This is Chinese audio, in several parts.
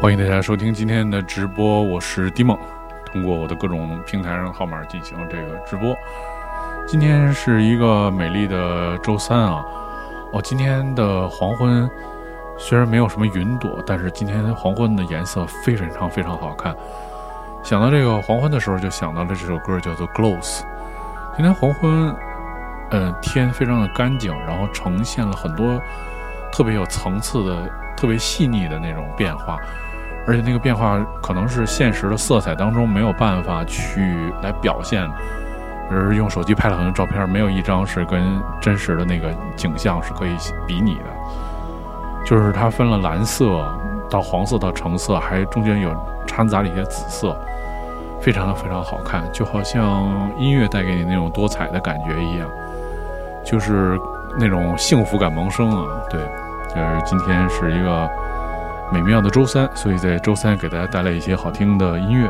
欢迎大家收听今天的直播，我是迪梦，通过我的各种平台上号码进行这个直播。今天是一个美丽的周三啊！哦，今天的黄昏虽然没有什么云朵，但是今天黄昏的颜色非常非常好看。想到这个黄昏的时候，就想到了这首歌，叫做《Glows》。今天黄昏，呃，天非常的干净，然后呈现了很多特别有层次的、特别细腻的那种变化。而且那个变化可能是现实的色彩当中没有办法去来表现，而用手机拍了很多照片，没有一张是跟真实的那个景象是可以比拟的。就是它分了蓝色到黄色到橙色，还中间有掺杂了一些紫色，非常的非常好看，就好像音乐带给你那种多彩的感觉一样，就是那种幸福感萌生啊！对，就是今天是一个。美妙的周三，所以在周三给大家带来一些好听的音乐。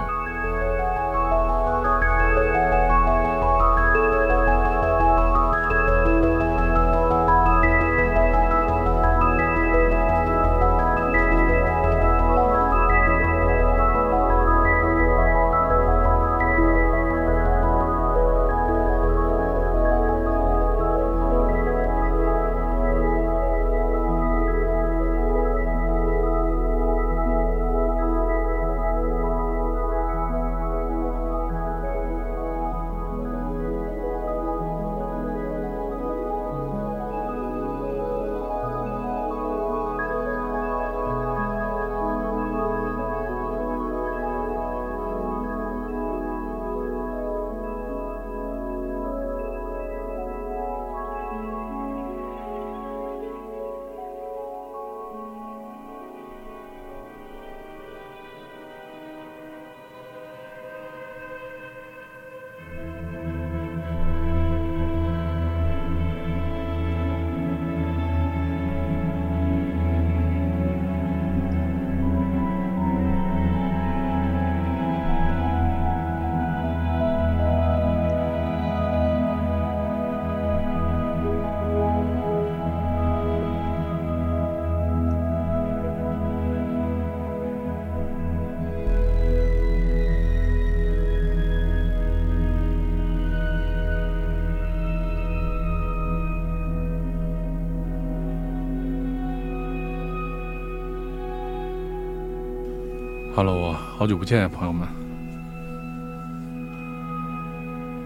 Hello，好久不见，朋友们。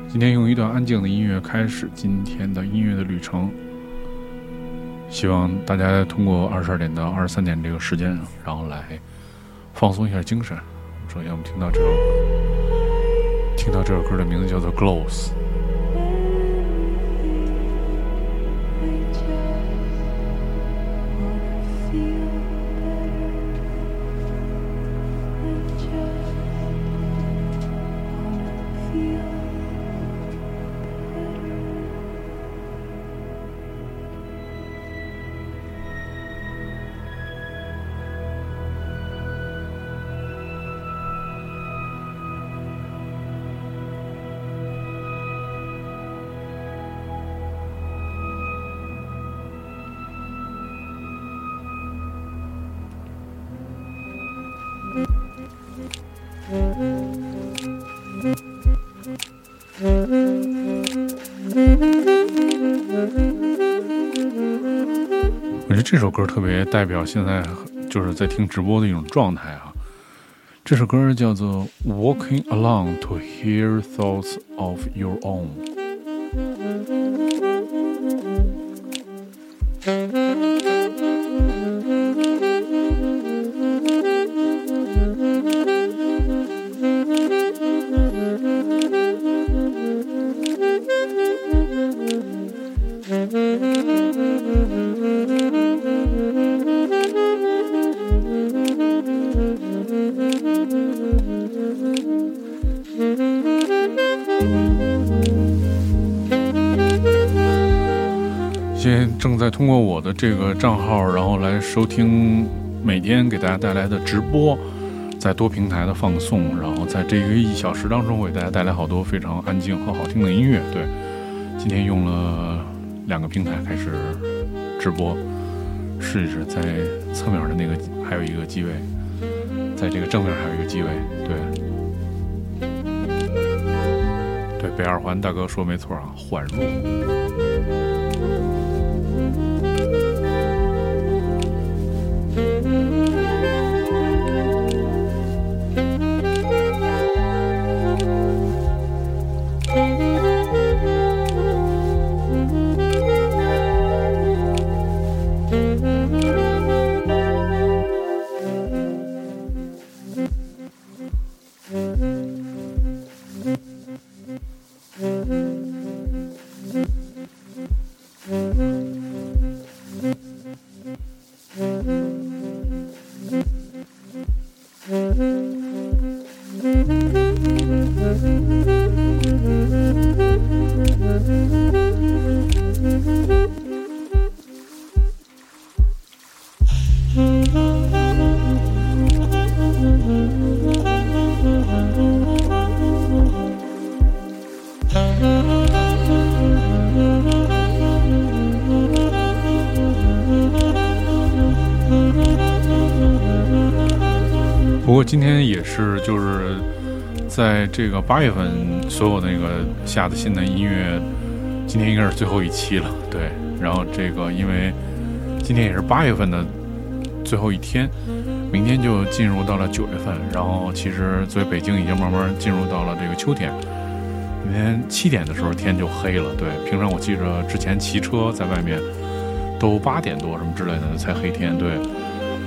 今天用一段安静的音乐开始今天的音乐的旅程。希望大家通过二十二点到二十三点这个时间，然后来放松一下精神。首先，我们听到这首，听到这首歌的名字叫做《Glows》。you. 这首歌特别代表现在就是在听直播的一种状态啊！这首歌叫做《Walking Along to Hear Thoughts of Your Own》。通过我的这个账号，然后来收听每天给大家带来的直播，在多平台的放送，然后在这个一小时当中，为大家带来好多非常安静和好听的音乐。对，今天用了两个平台开始直播，试一试在侧面的那个还有一个机位，在这个正面还有一个机位，对，对，北二环大哥说没错啊，缓入。今天也是，就是在这个八月份，所有那个下的新的音乐，今天应该是最后一期了，对。然后这个因为今天也是八月份的最后一天，明天就进入到了九月份。然后其实作为北京已经慢慢进入到了这个秋天，明天七点的时候天就黑了，对。平常我记着之前骑车在外面都八点多什么之类的才黑天，对。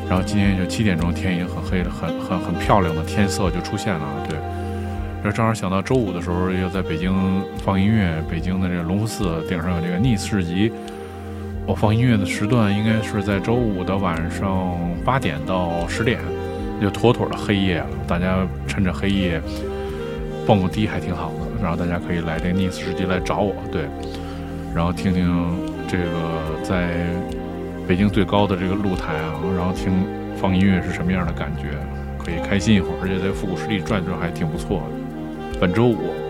然后今天就七点钟，天已经很黑了，很很很漂亮的天色就出现了，对。然后正好想到周五的时候要在北京放音乐，北京的这个隆福寺顶上有这个逆市集，我放音乐的时段应该是在周五的晚上八点到十点，就妥妥的黑夜了。大家趁着黑夜蹦个迪还挺好的，然后大家可以来这个逆市集来找我，对，然后听听这个在。北京最高的这个露台啊，然后听放音乐是什么样的感觉？可以开心一会儿，而且在复古十里转转还挺不错的。本周五。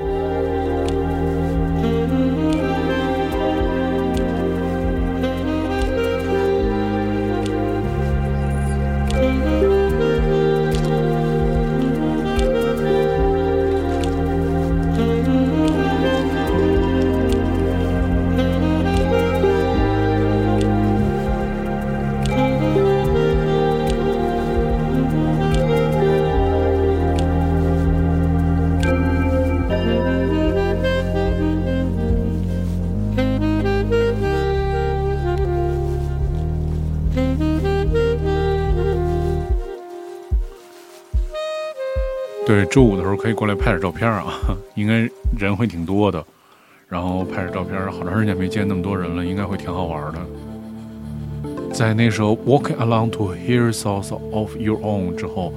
过来拍点照片啊，应该人会挺多的。然后拍点照片，好长时间没见那么多人了，应该会挺好玩的。在那首《Walking Along to Hear Thoughts of Your Own》之后，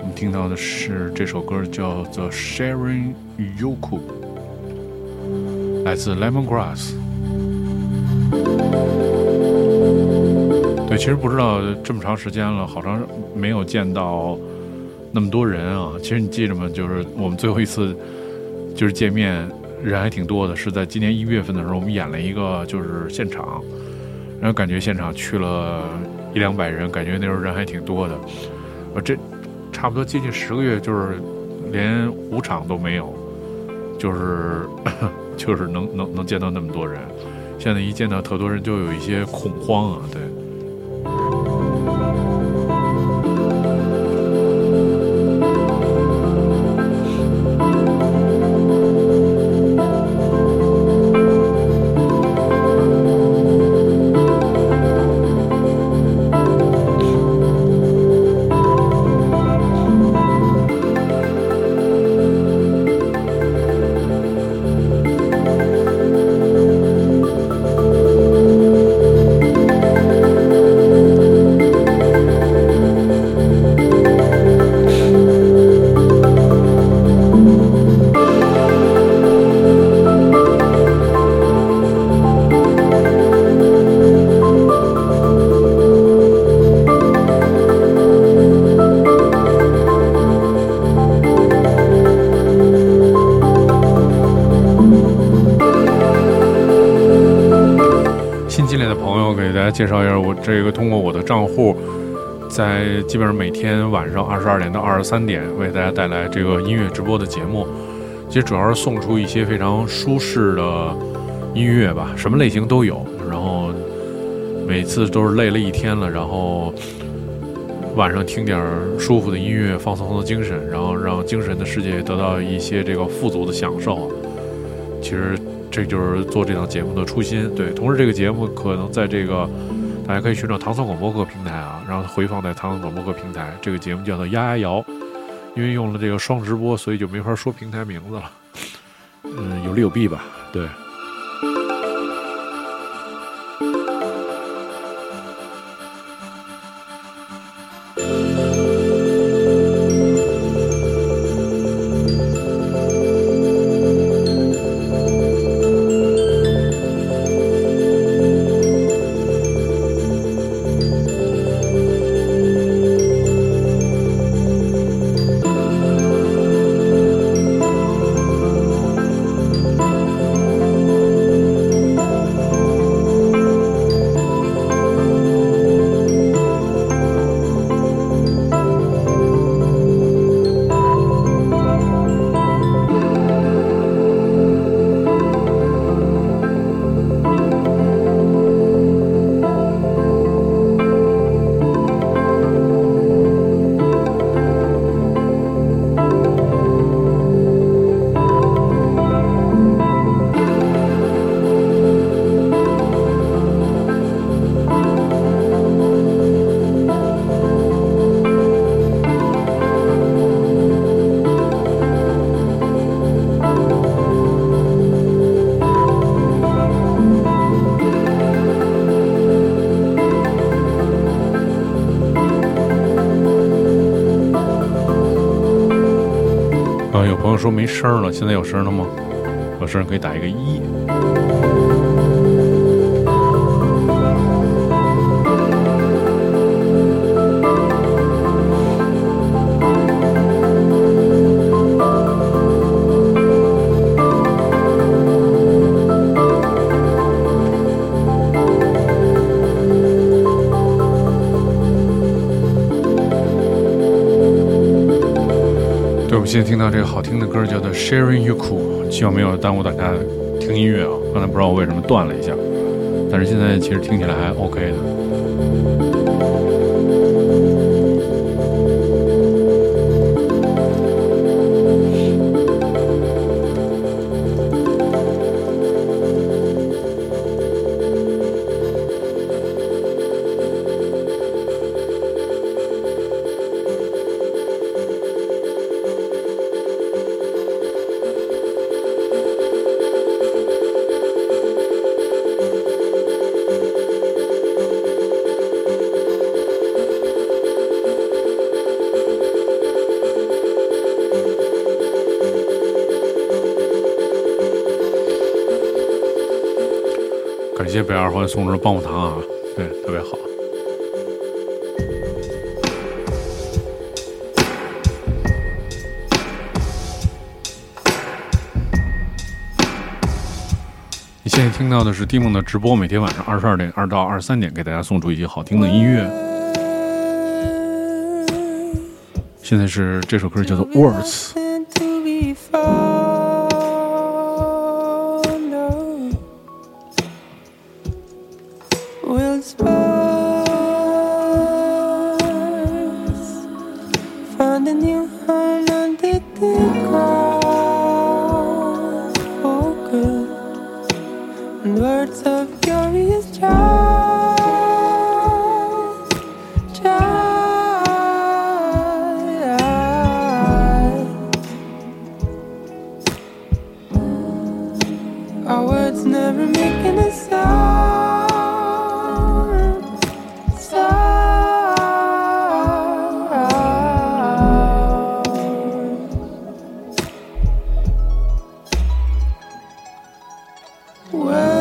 我们听到的是这首歌叫做《Sharing Yoku》，来自 Lemongrass。对，其实不知道这么长时间了，好长没有见到。那么多人啊！其实你记着吗？就是我们最后一次就是见面，人还挺多的，是在今年一月份的时候，我们演了一个就是现场，然后感觉现场去了一两百人，感觉那时候人还挺多的。呃，这差不多接近十个月，就是连五场都没有，就是 就是能能能见到那么多人。现在一见到特多人，就有一些恐慌啊，对。这个通过我的账户，在基本上每天晚上二十二点到二十三点为大家带来这个音乐直播的节目。其实主要是送出一些非常舒适的音乐吧，什么类型都有。然后每次都是累了一天了，然后晚上听点舒服的音乐，放松放松精神，然后让精神的世界得到一些这个富足的享受。其实这就是做这档节目的初心。对，同时这个节目可能在这个大家可以寻找唐僧广播客平台啊，然后回放在唐僧广播客平台。这个节目叫做《丫丫摇》。因为用了这个双直播，所以就没法说平台名字了。嗯，有利有弊吧，对。说没声了，现在有声了吗？有声可以打一个一。现在听到这个好听的歌叫做《Sharing You Cool》，希望没有耽误大家听音乐啊！刚才不知道我为什么断了一下，但是现在其实听起来还 OK 的。谢谢北二环送的棒棒糖啊，对，特别好。你现在听到的是蒂梦的直播，每天晚上二十二点二到二十三点，给大家送出一些好听的音乐。现在是这首歌叫做《Words》。Whoa.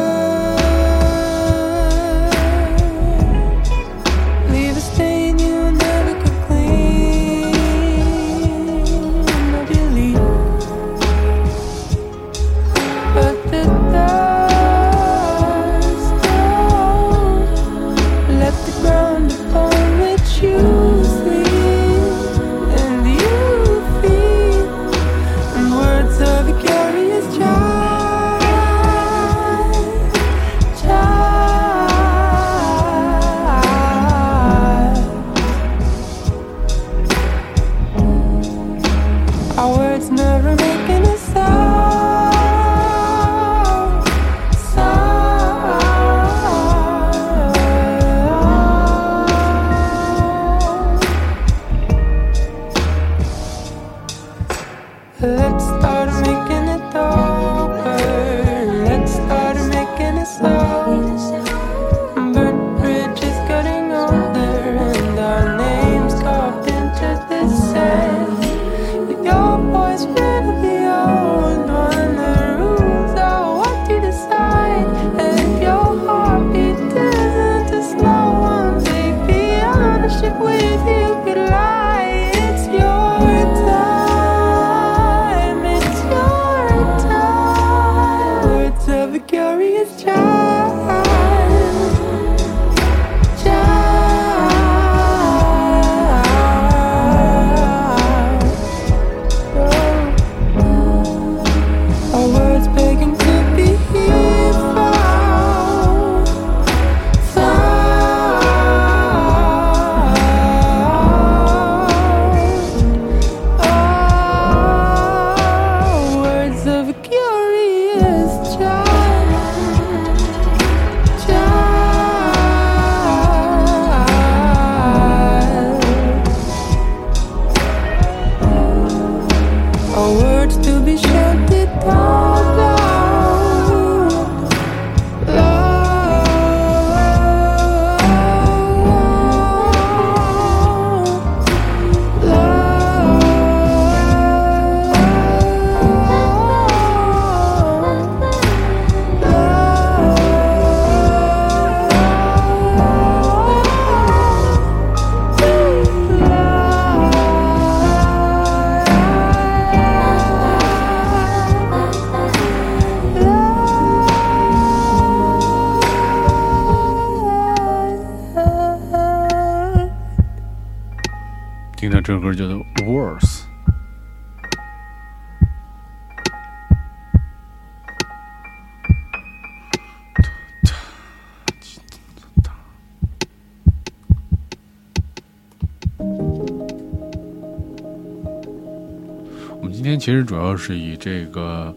其实主要是以这个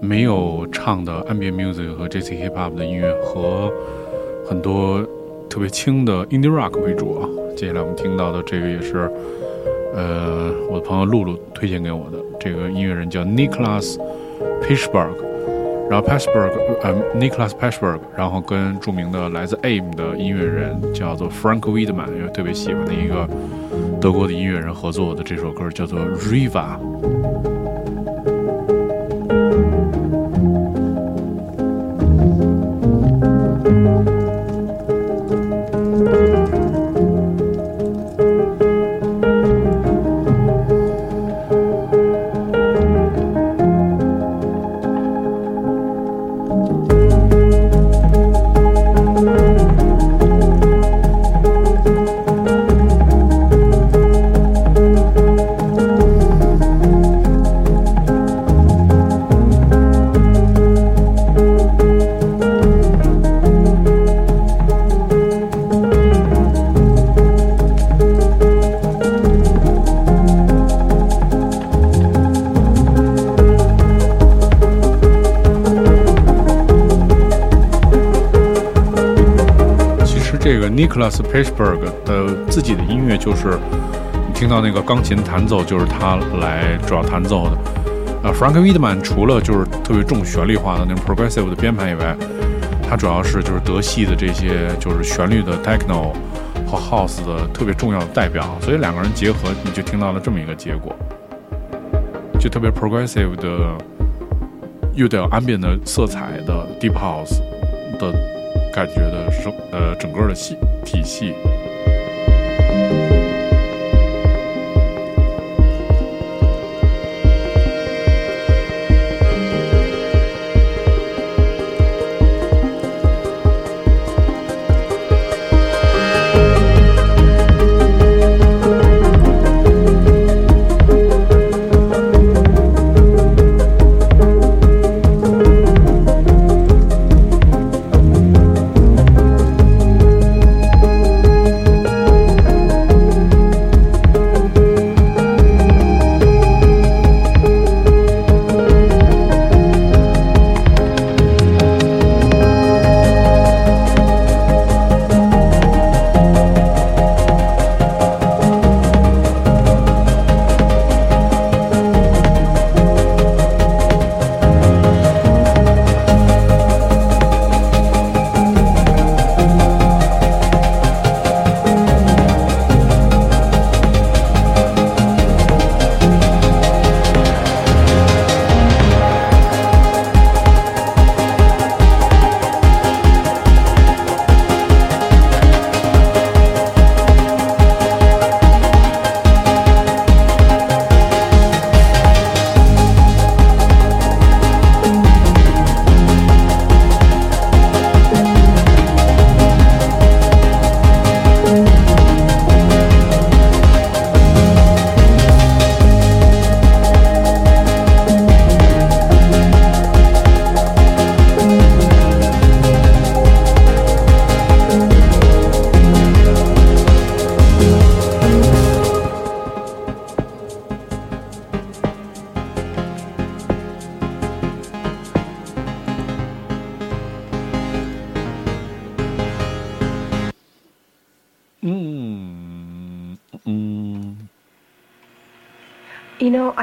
没有唱的 ambient music 和 J C hip hop 的音乐和很多特别轻的 indie rock 为主啊。接下来我们听到的这个也是。呃，我的朋友露露推荐给我的这个音乐人叫 Nicholas p i s h b e r g 然后 p a s h b e r g 呃，Nicholas p a s h b e r g 然后跟著名的来自 AIM 的音乐人叫做 Frank Wiedemann，因为特别喜欢的一个德国的音乐人合作的这首歌叫做 Riva。I s h b e r g 的自己的音乐就是你听到那个钢琴弹奏，就是他来主要弹奏的。呃，Frank Wiedemann 除了就是特别重旋律化的那种 progressive 的编排以外，他主要是就是德系的这些就是旋律的 techno 和 house 的特别重要的代表。所以两个人结合，你就听到了这么一个结果，就特别 progressive 的，又带有 ambient 的色彩的 deep house 的。感觉的声呃整个的系体系。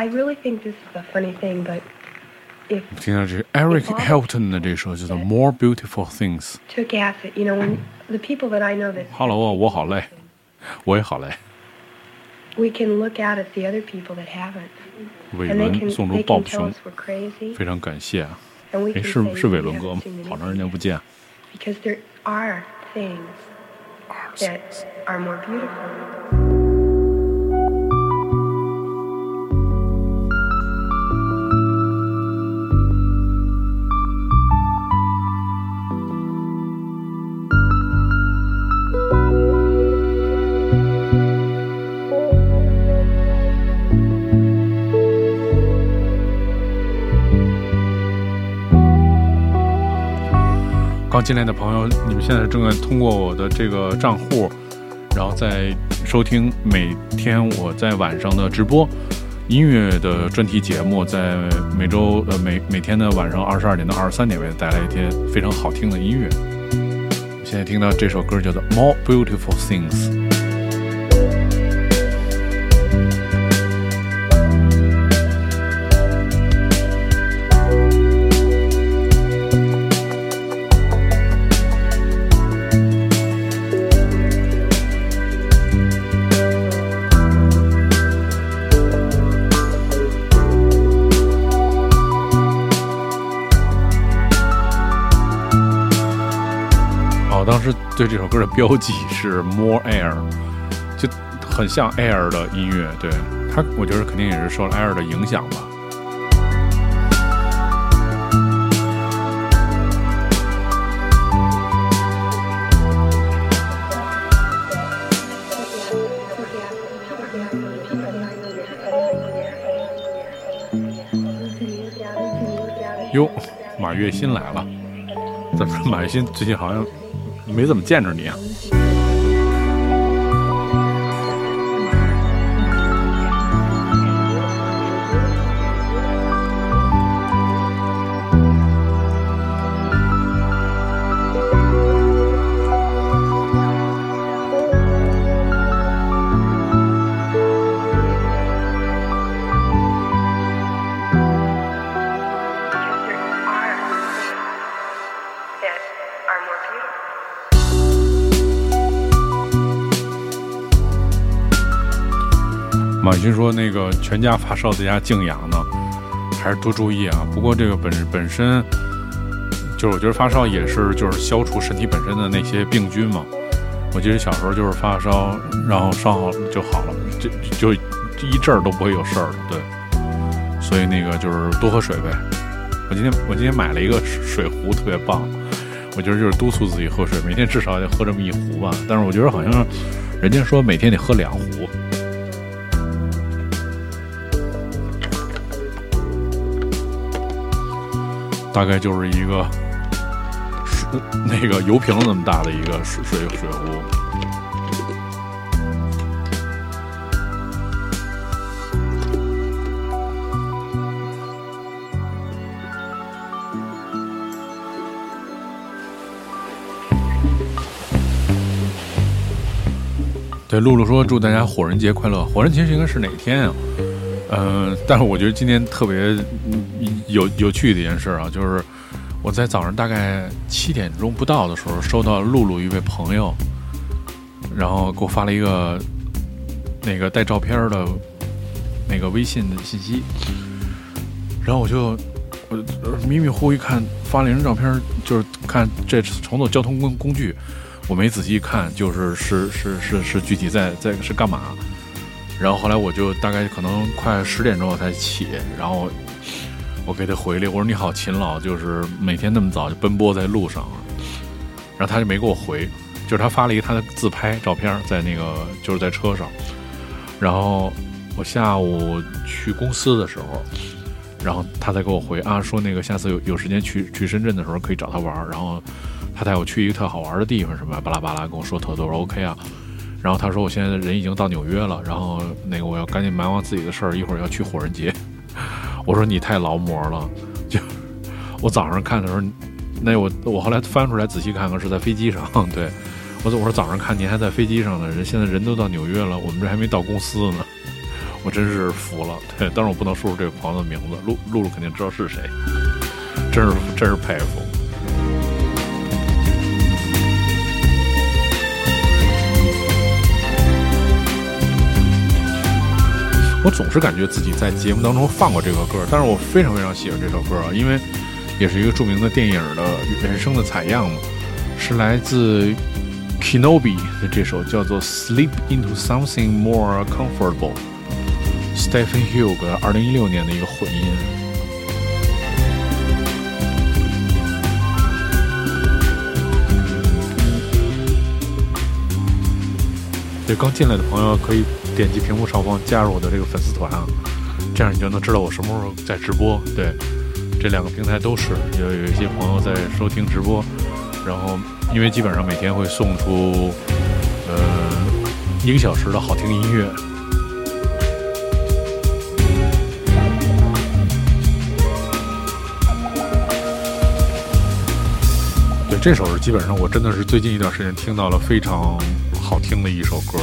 I really think this is a funny thing, but if 听到这 Eric Hilton 的这首叫做《More Beautiful Things》。 took acid, you know, when the people that I know that Hello 啊，我好累，我也好累。 we can look out at the other people that haven't, 伟 and they 伦 can 送出 they 抱 can 不 tell 熊 us，we're crazy, 非常感谢啊！ and we 哎， can 是 say 是 we 伟伦哥吗 haven't seen？好长时间 anything. 不见。 because there are things that are more beautiful. 进来的朋友，你们现在正在通过我的这个账户，然后在收听每天我在晚上的直播音乐的专题节目，在每周呃每每天的晚上二十二点到二十三点为大家带来一些非常好听的音乐。现在听到这首歌叫做《More Beautiful Things》。对这首歌的标记是 More Air，就很像 Air 的音乐。对它，我觉得肯定也是受了 Air 的影响吧。哟，马月新来了，怎么马月新最近好像没怎么见着你啊？马云说：“那个全家发烧在家静养呢，还是多注意啊。不过这个本本身，就是我觉得发烧也是就是消除身体本身的那些病菌嘛。我记得小时候就是发烧，然后烧好就好了，就就一阵儿都不会有事儿。对，所以那个就是多喝水呗。我今天我今天买了一个水壶，特别棒。我觉得就是督促自己喝水，每天至少得喝这么一壶吧。但是我觉得好像人家说每天得喝两壶。”大概就是一个水 那个油瓶那么大的一个水水水壶。对，露露说祝大家火人节快乐。火人节应该是哪天啊？嗯，但是我觉得今天特别有有趣的一件事啊，就是我在早上大概七点钟不到的时候，收到露露一位朋友，然后给我发了一个那个带照片的那个微信的信息，然后我就我迷迷糊糊一看，发了一张照片，就是看这乘坐交通工工具，我没仔细看，就是是是是是具体在在是干嘛。然后后来我就大概可能快十点钟我才起，然后我给他回了，我说你好勤劳，就是每天那么早就奔波在路上，然后他就没给我回，就是他发了一个他的自拍照片在那个就是在车上，然后我下午去公司的时候，然后他才给我回啊，说那个下次有有时间去去深圳的时候可以找他玩，然后他带我去一个特好玩的地方什么巴拉巴拉跟我说特多，我说 OK 啊。然后他说我现在人已经到纽约了，然后那个我要赶紧忙完自己的事儿，一会儿要去火人节。我说你太劳模了，就我早上看的时候，那我我后来翻出来仔细看看是在飞机上，对我我说早上看您还在飞机上呢，人现在人都到纽约了，我们这还没到公司呢。我真是服了。对，但是我不能说出这个朋友的名字，露露露肯定知道是谁，真是真是佩服。我总是感觉自己在节目当中放过这个歌，但是我非常非常喜欢这首歌啊，因为也是一个著名的电影的原声的采样嘛，是来自 Kenobi 的这首叫做《Sleep into Something More Comfortable》，Stephen Hugh 二零一六年的一个混音。对刚进来的朋友可以。点击屏幕上方加入我的这个粉丝团啊，这样你就能知道我什么时候在直播。对，这两个平台都是有有一些朋友在收听直播，然后因为基本上每天会送出呃一个小时的好听音乐。对，这首是基本上我真的是最近一段时间听到了非常好听的一首歌。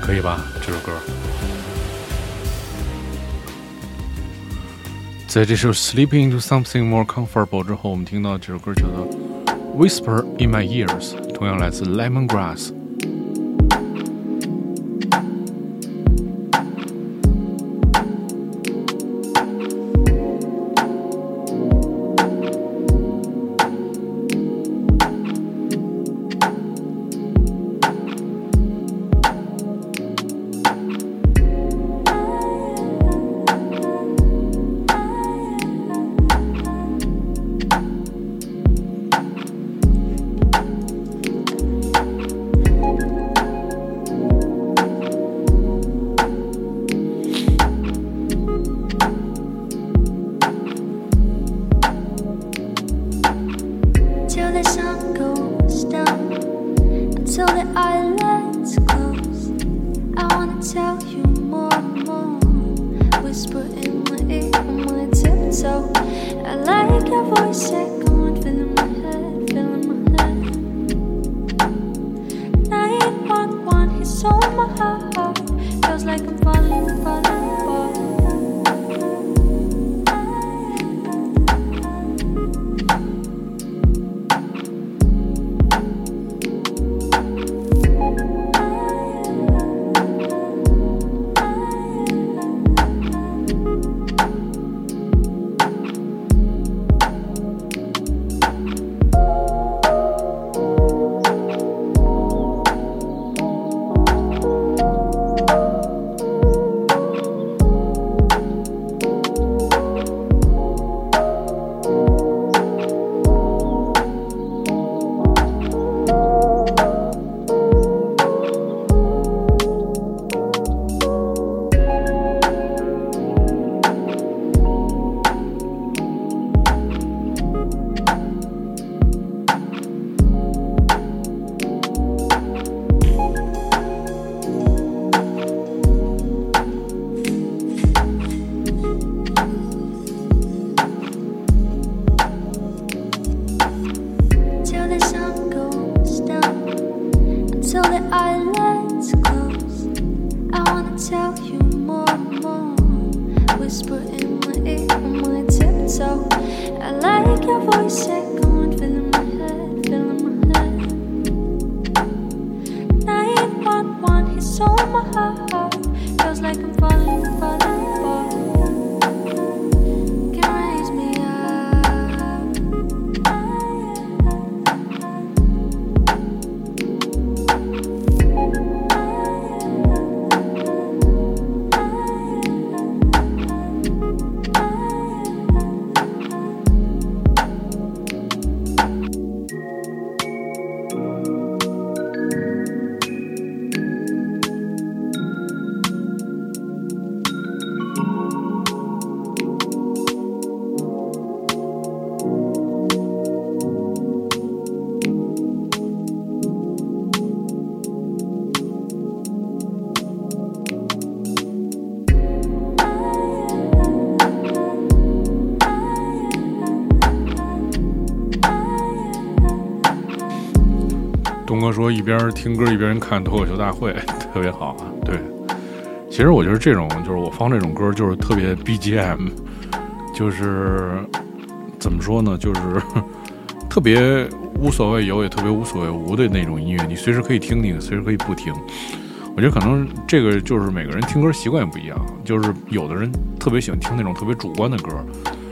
可以吧？这首歌，在这首《Sleeping into Something More Comfortable》之后，我们听到这首歌叫做《Whisper in My Ears》，同样来自 Lemongrass。东哥说一边听歌一边看脱口秀大会，特别好啊。”对，其实我觉得这种就是我放这种歌，就是特别 BGM，就是怎么说呢，就是 特别无所谓有，也特别无所谓无的那种音乐，你随时可以听，你随时可以不听。我觉得可能这个就是每个人听歌习惯也不一样，就是有的人特别喜欢听那种特别主观的歌，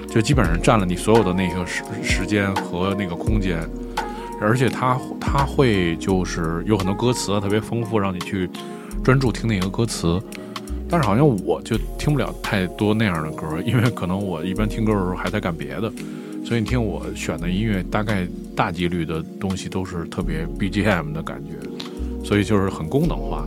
就基本上占了你所有的那个时时间和那个空间，而且他他会就是有很多歌词啊特别丰富，让你去专注听那个歌词。但是好像我就听不了太多那样的歌，因为可能我一般听歌的时候还在干别的，所以你听我选的音乐，大概大几率的东西都是特别 BGM 的感觉，所以就是很功能化。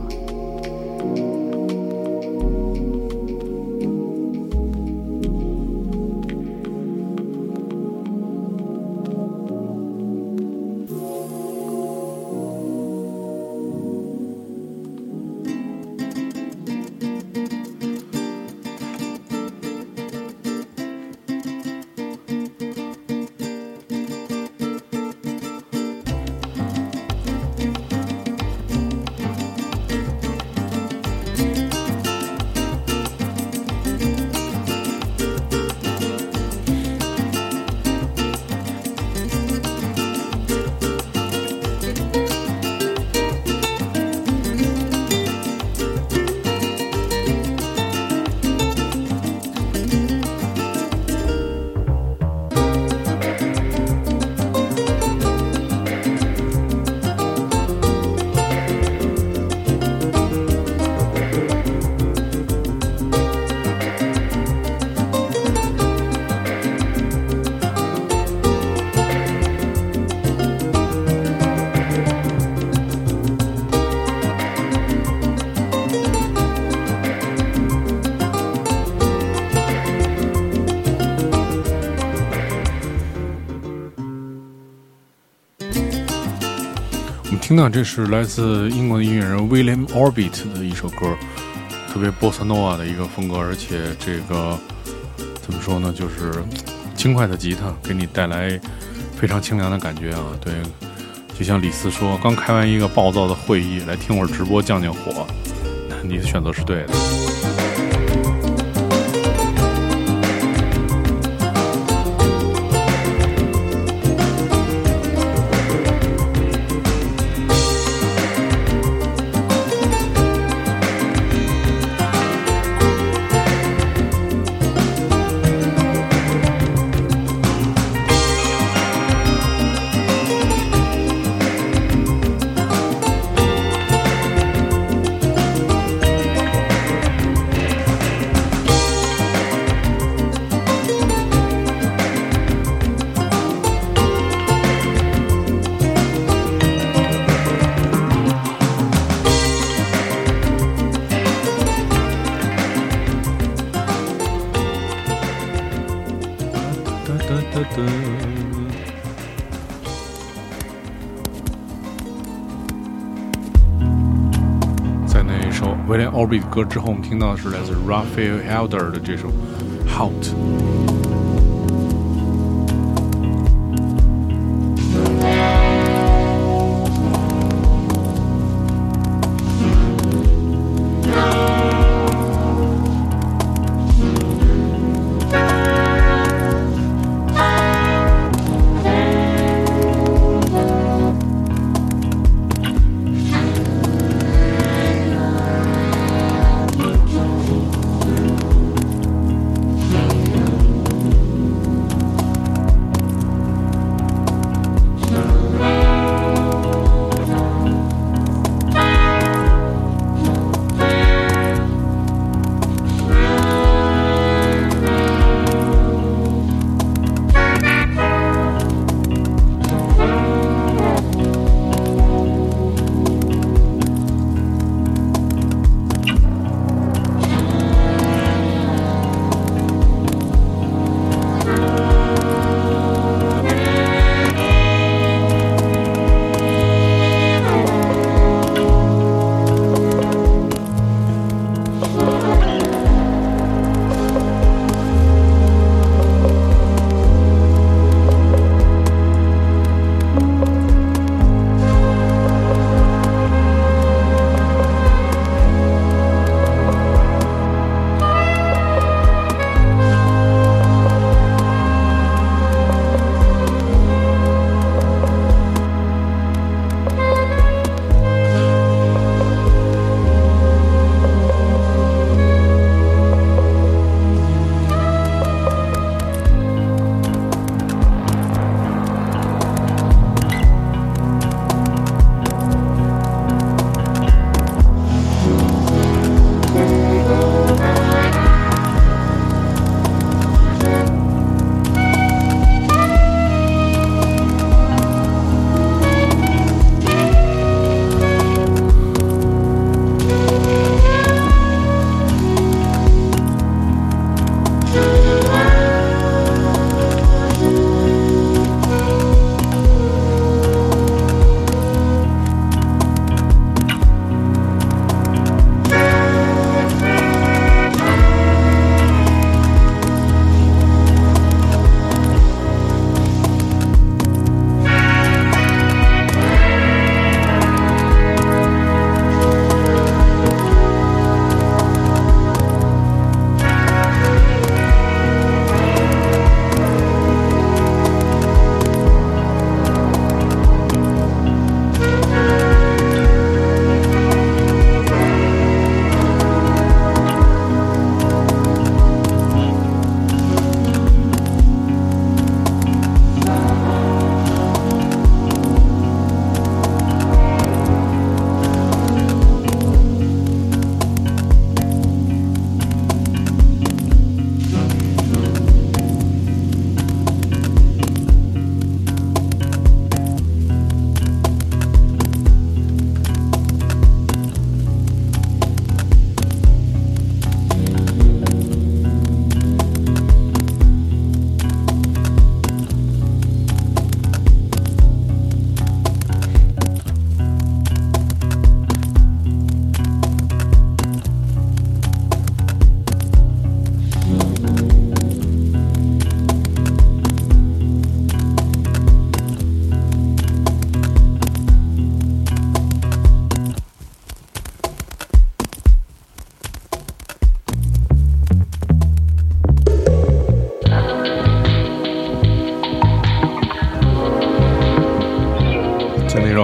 听到这是来自英国的音乐人 William Orbit 的一首歌，特别波萨诺瓦的一个风格，而且这个怎么说呢，就是轻快的吉他给你带来非常清凉的感觉啊。对，就像李斯说，刚开完一个暴躁的会议，来听会儿直播降降火，你的选择是对的。Orbit 的歌之后，我们听到的是来自 Raphael Helder 的这首《Hot》。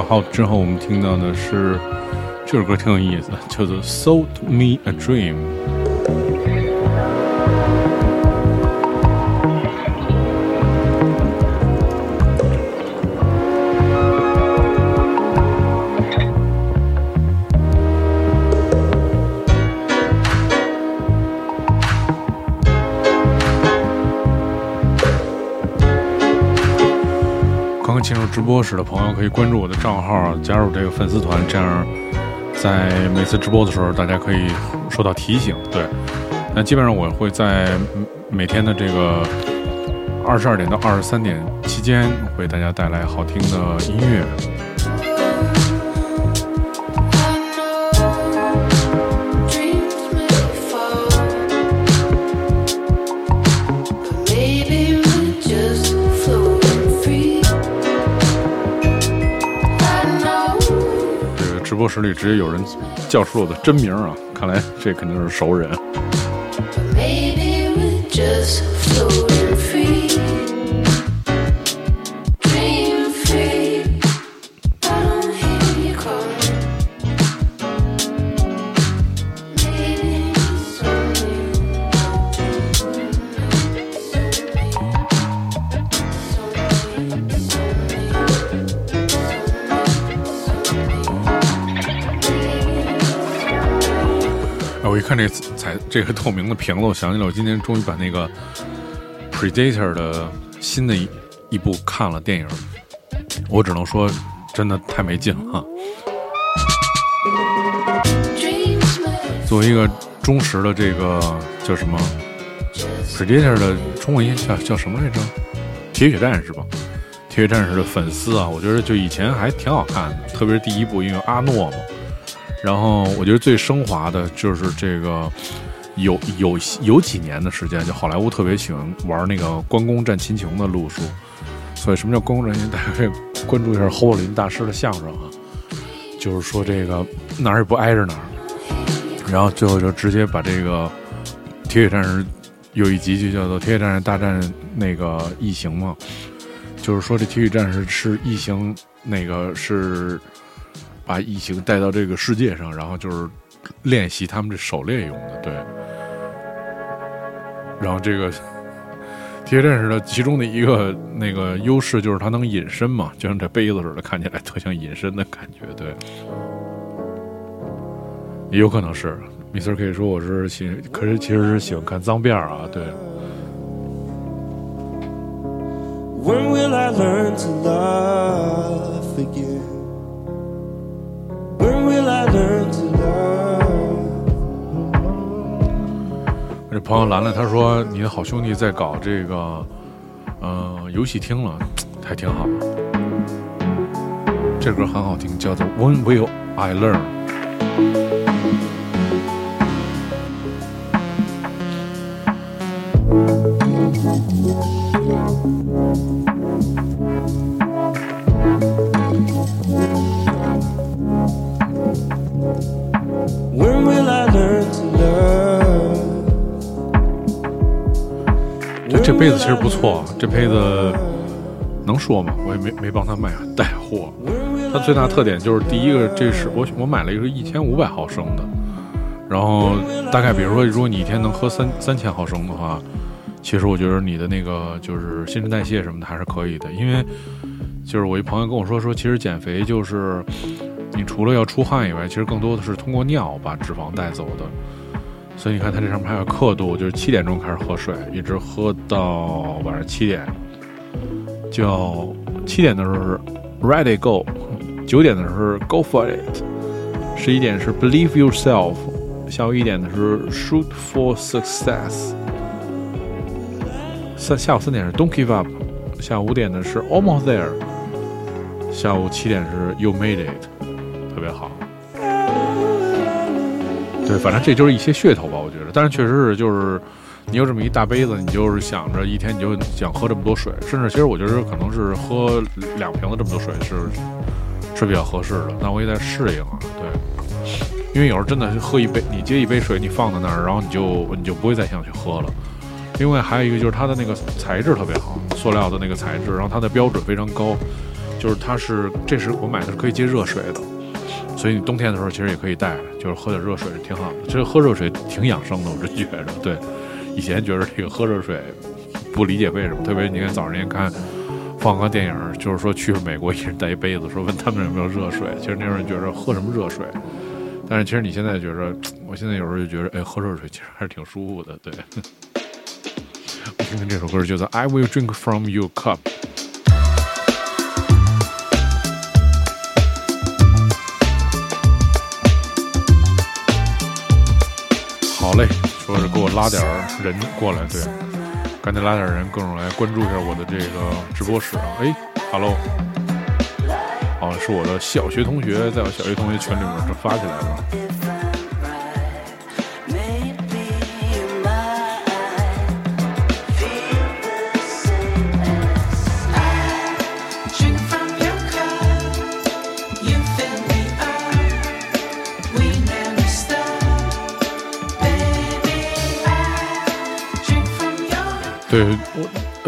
好，之后我们听到的是这首歌挺有意思，叫做《Sold Me a Dream》。直播室的朋友可以关注我的账号，加入这个粉丝团，这样在每次直播的时候，大家可以收到提醒。对，那基本上我会在每天的这个二十二点到二十三点期间，为大家带来好听的音乐。室里直接有人叫出了我的真名啊，看来这肯定是熟人。这个透明的瓶子，我想起来，我今天终于把那个 Predator 的新的一一部看了电影，我只能说，真的太没劲了！作为一个忠实的这个叫什么 Predator 的中文音叫叫什么来着？铁血战士吧。铁血战士的粉丝啊，我觉得就以前还挺好看的，特别是第一部，因为阿诺嘛。然后我觉得最升华的就是这个有有有几年的时间，就好莱坞特别喜欢玩那个关公战秦琼的路数。所以什么叫关公战秦？大家可以关注一下侯宝林大师的相声啊，就是说这个哪儿也不挨着哪儿。然后最后就直接把这个铁血战士有一集就叫做《铁血战士大战那个异形》嘛，就是说这铁血战士是异形，那个是把异形带到这个世界上，然后就是练习他们这狩猎用的，对。然后这个铁战士的其中的一个那个优势就是它能隐身嘛，就像这杯子似的，看起来特像隐身的感觉，对。也有可能是，Mr. K 说我是喜，可是其实是喜欢看脏辫儿啊，对。When will I learn to love again? When will I learn to 这朋友兰兰他说你的好兄弟在搞这个，呃，游戏厅了，还挺好。这歌很好听，叫做《When Will I Learn 这杯子其实不错，这杯子能说吗？我也没没帮他卖带货。它最大特点就是第一个，这是我我买了一个一千五百毫升的，然后大概比如说，如果你一天能喝三三千毫升的话，其实我觉得你的那个就是新陈代谢什么的还是可以的，因为就是我一朋友跟我说说，其实减肥就是你除了要出汗以外，其实更多的是通过尿把脂肪带走的。所以你看它这上面还有刻度，就是七点钟开始喝水，一直喝到晚上七点，叫七点的时候是 Ready Go，九点的时候是 Go for it，十一点是 Believe yourself，下午一点的是 Shoot for success，三下午三点是 Don't give up，下午五点的是 Almost there，下午七点是 You made it，特别好。对，反正这就是一些噱头吧，我觉得。但是确实是，就是你有这么一大杯子，你就是想着一天你就想喝这么多水，甚至其实我觉得可能是喝两瓶子这么多水是是比较合适的。但我也在适应啊，对，因为有时候真的喝一杯，你接一杯水，你放在那儿，然后你就你就不会再想去喝了。另外还有一个就是它的那个材质特别好，塑料的那个材质，然后它的标准非常高。就是它是这是我买的是可以接热水的，所以你冬天的时候其实也可以带，就是喝点热水挺好的。其实喝热水挺养生的，我真觉着。对，以前觉得这个喝热水不理解为什么，特别你看早上您看放个电影，就是说去美国一人带一杯子，说问他们有没有热水。其实那时候觉得喝什么热水，但是其实你现在觉着，我现在有时候就觉得，哎，喝热水其实还是挺舒服的。对，我听听这首歌，叫做《I Will Drink From Your Cup》。嘞，说是给我拉点人过来，对，赶紧拉点人，各种来关注一下我的这个直播室啊。哎，Hello，哦，是我的小学同学，在我小学同学群里面这发起来了。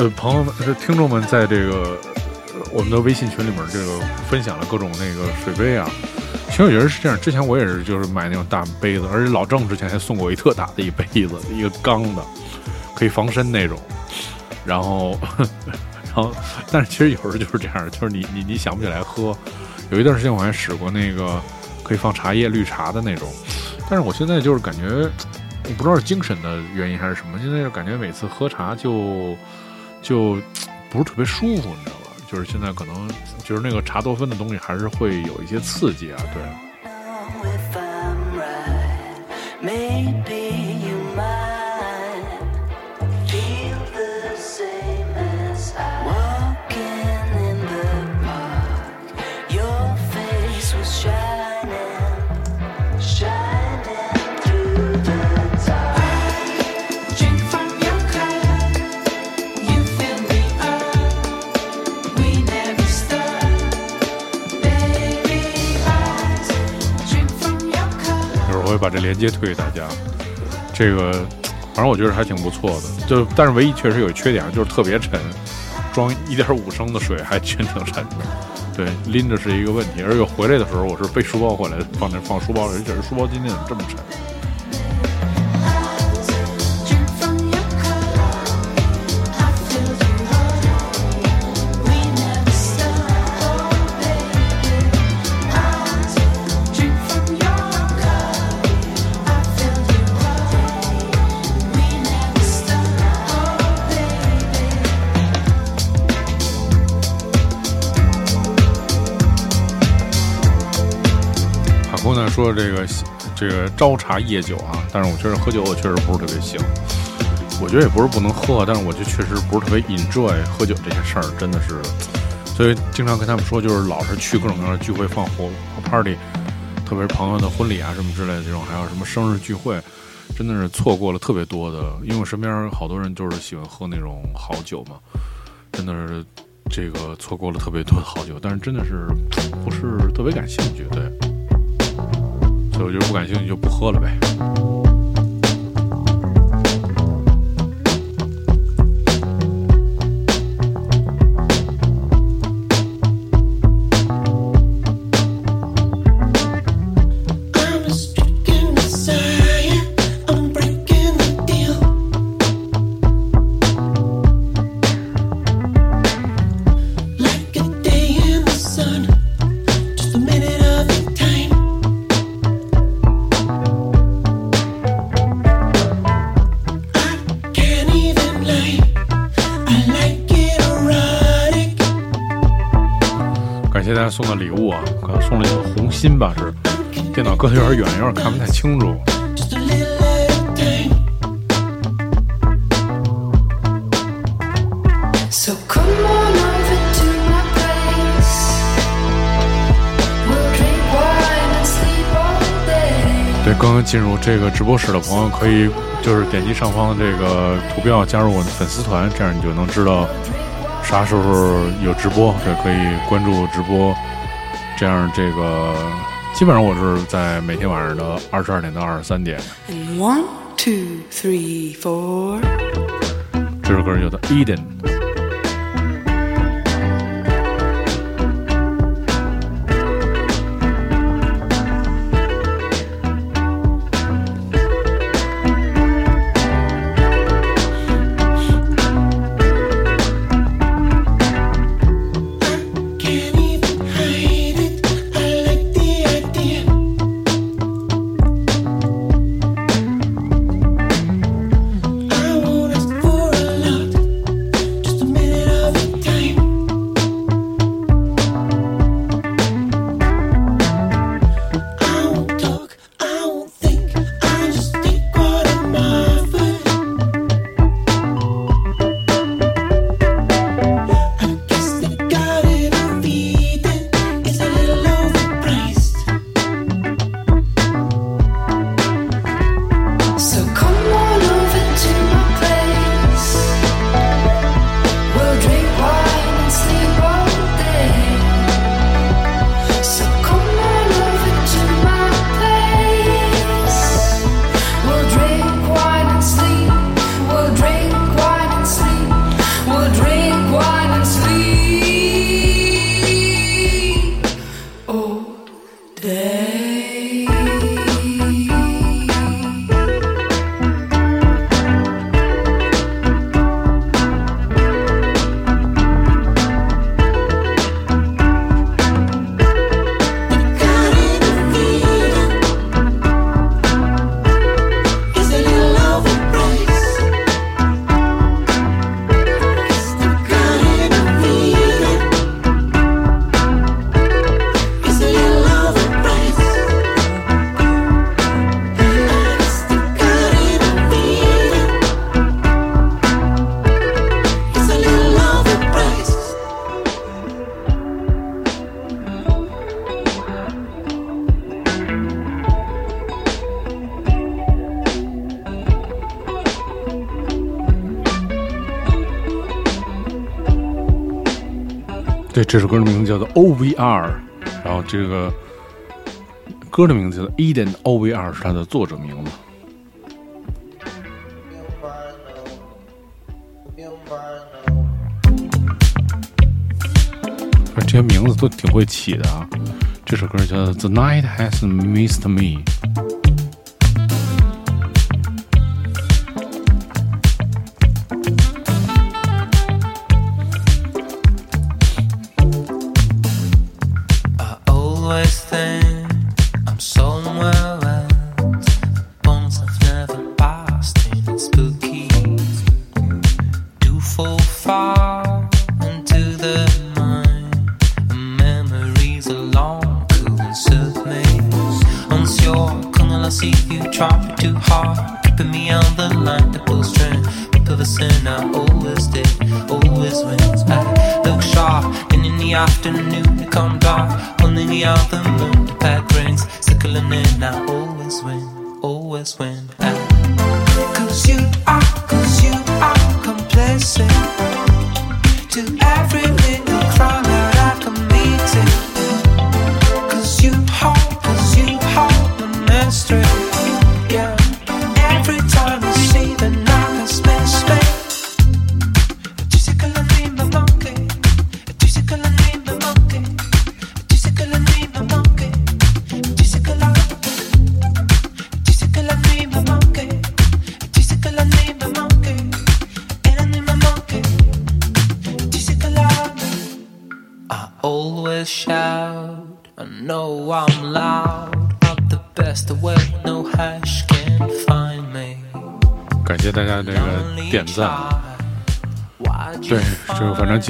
呃，朋友们，听众们在这个我们的微信群里面，这个分享了各种那个水杯啊。其实我觉得是这样，之前我也是就是买那种大杯子，而且老郑之前还送过我一特大的一杯子，一个钢的，可以防身那种。然后，然后，但是其实有时候就是这样，就是你你你想不起来喝。有一段时间我还使过那个可以放茶叶、绿茶的那种，但是我现在就是感觉，我不知道是精神的原因还是什么，现在就感觉每次喝茶就就不是特别舒服，你知道吧？就是现在可能就是那个茶多酚的东西还是会有一些刺激啊，对。我会把这链接推给大家。这个反正我觉得还挺不错的，就但是唯一确实有缺点，就是特别沉，装一点五升的水还真挺沉的。对，拎着是一个问题，而且回来的时候我是背书包回来，放那放书包里，觉得书包今天怎么这么沉？说这个这个朝茶夜酒啊，但是我确实喝酒我确实不是特别行。我觉得也不是不能喝，但是我就确实不是特别 enjoy 喝酒这些事儿，真的是。所以经常跟他们说，就是老是去各种各样的聚会、放火 party，特别是朋友的婚礼啊什么之类的这种，还有什么生日聚会，真的是错过了特别多的。因为我身边好多人就是喜欢喝那种好酒嘛，真的是这个错过了特别多的好酒，但是真的是不是特别感兴趣，对。所以我觉得不感兴趣就不喝了呗。谢大家送的礼物啊，可能送了一个红心吧，是电脑搁的有点远，有点看不太清楚。对，刚刚进入这个直播室的朋友，可以就是点击上方的这个图标加入我的粉丝团，这样你就能知道啥时候有直播，对，可以关注直播。这样这个基本上我是在每天晚上的二十二点到二十三点。And one, two, three, four. 这首歌叫做《Eden》。这首歌的名字叫做 OVR，然后这个歌的名字叫做 Eden OVR 是它的作者名字。这些名字都挺会起的啊！这首歌叫《The Night Has Missed Me》。Afternoon it come dark. Only the other moon,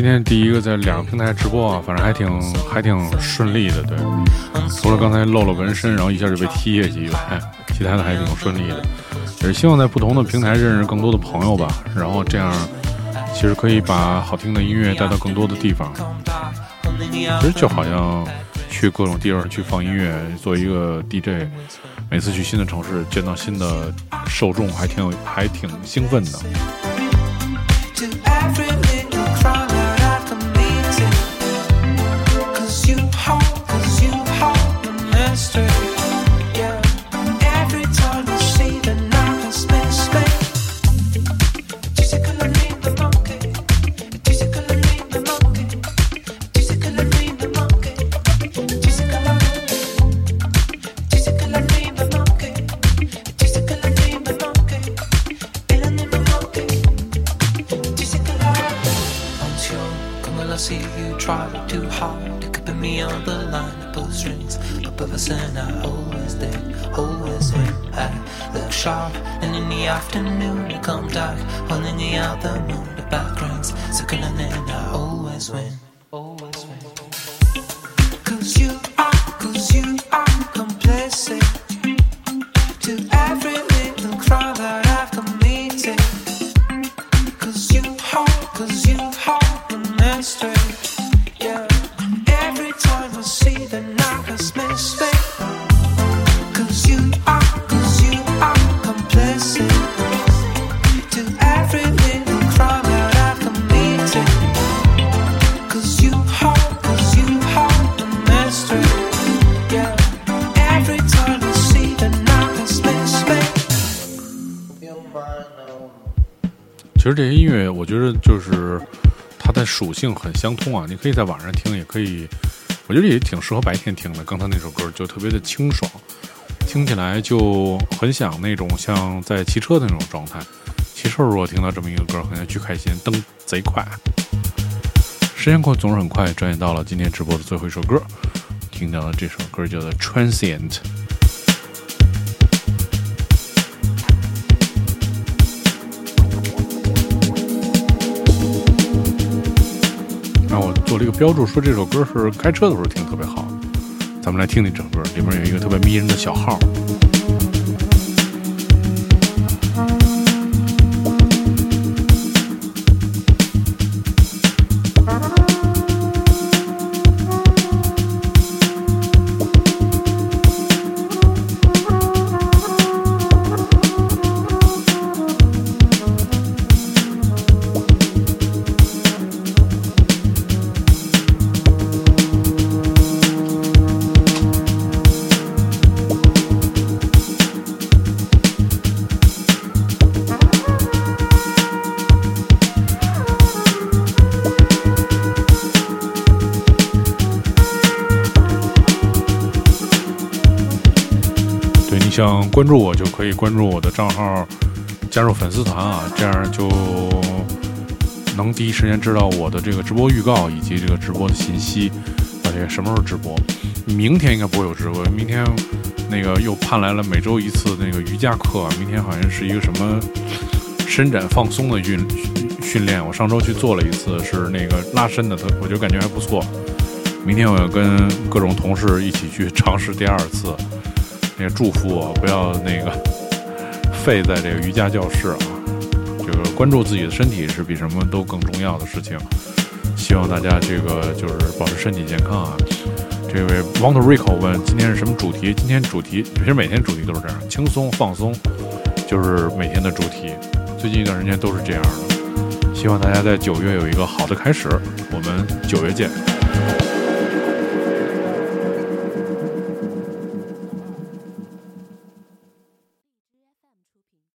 今天第一个在两个平台直播啊，反正还挺还挺顺利的。对，除了刚才露了纹身，然后一下就被踢下去以外，其他的还挺顺利的。也是希望在不同的平台认识更多的朋友吧，然后这样其实可以把好听的音乐带到更多的地方。其实就好像去各种地方去放音乐，做一个 DJ，每次去新的城市见到新的受众，还挺有还挺兴奋的。性很相通啊。你可以在晚上听，也可以，我觉得也挺适合白天听的。刚才那首歌就特别的清爽，听起来就很想那种像在骑车的那种状态。骑车如果听到这么一个歌，很想巨开心，蹬贼快。时间过总是很快，转眼到了今天直播的最后一首歌，听到了这首歌叫做《Transient》。那我做了一个标注，说这首歌是开车的时候听特别好。咱们来听听整首歌，里面有一个特别迷人的小号。关注我，就可以关注我的账号，加入粉丝团啊，这样就能第一时间知道我的这个直播。预告以及这个直播的信息，而且什么时候直播。明天应该不会有直播，明天那个又盼来了每周一次那个瑜伽课，明天好像是一个什么伸展放松的运训训练。我上周去做了一次，是那个拉伸的，我就感觉还不错。明天我要跟各种同事一起去尝试第二次。也祝福我不要那个废在这个瑜伽教室啊，这个关注自己的身体是比什么都更重要的事情。希望大家这个就是保持身体健康啊。这位 Want Rico 问今天是什么主题？今天主题其实每天主题都是这样，轻松放松，就是每天的主题。最近一段时间都是这样的。希望大家在九月有一个好的开始。我们九月见。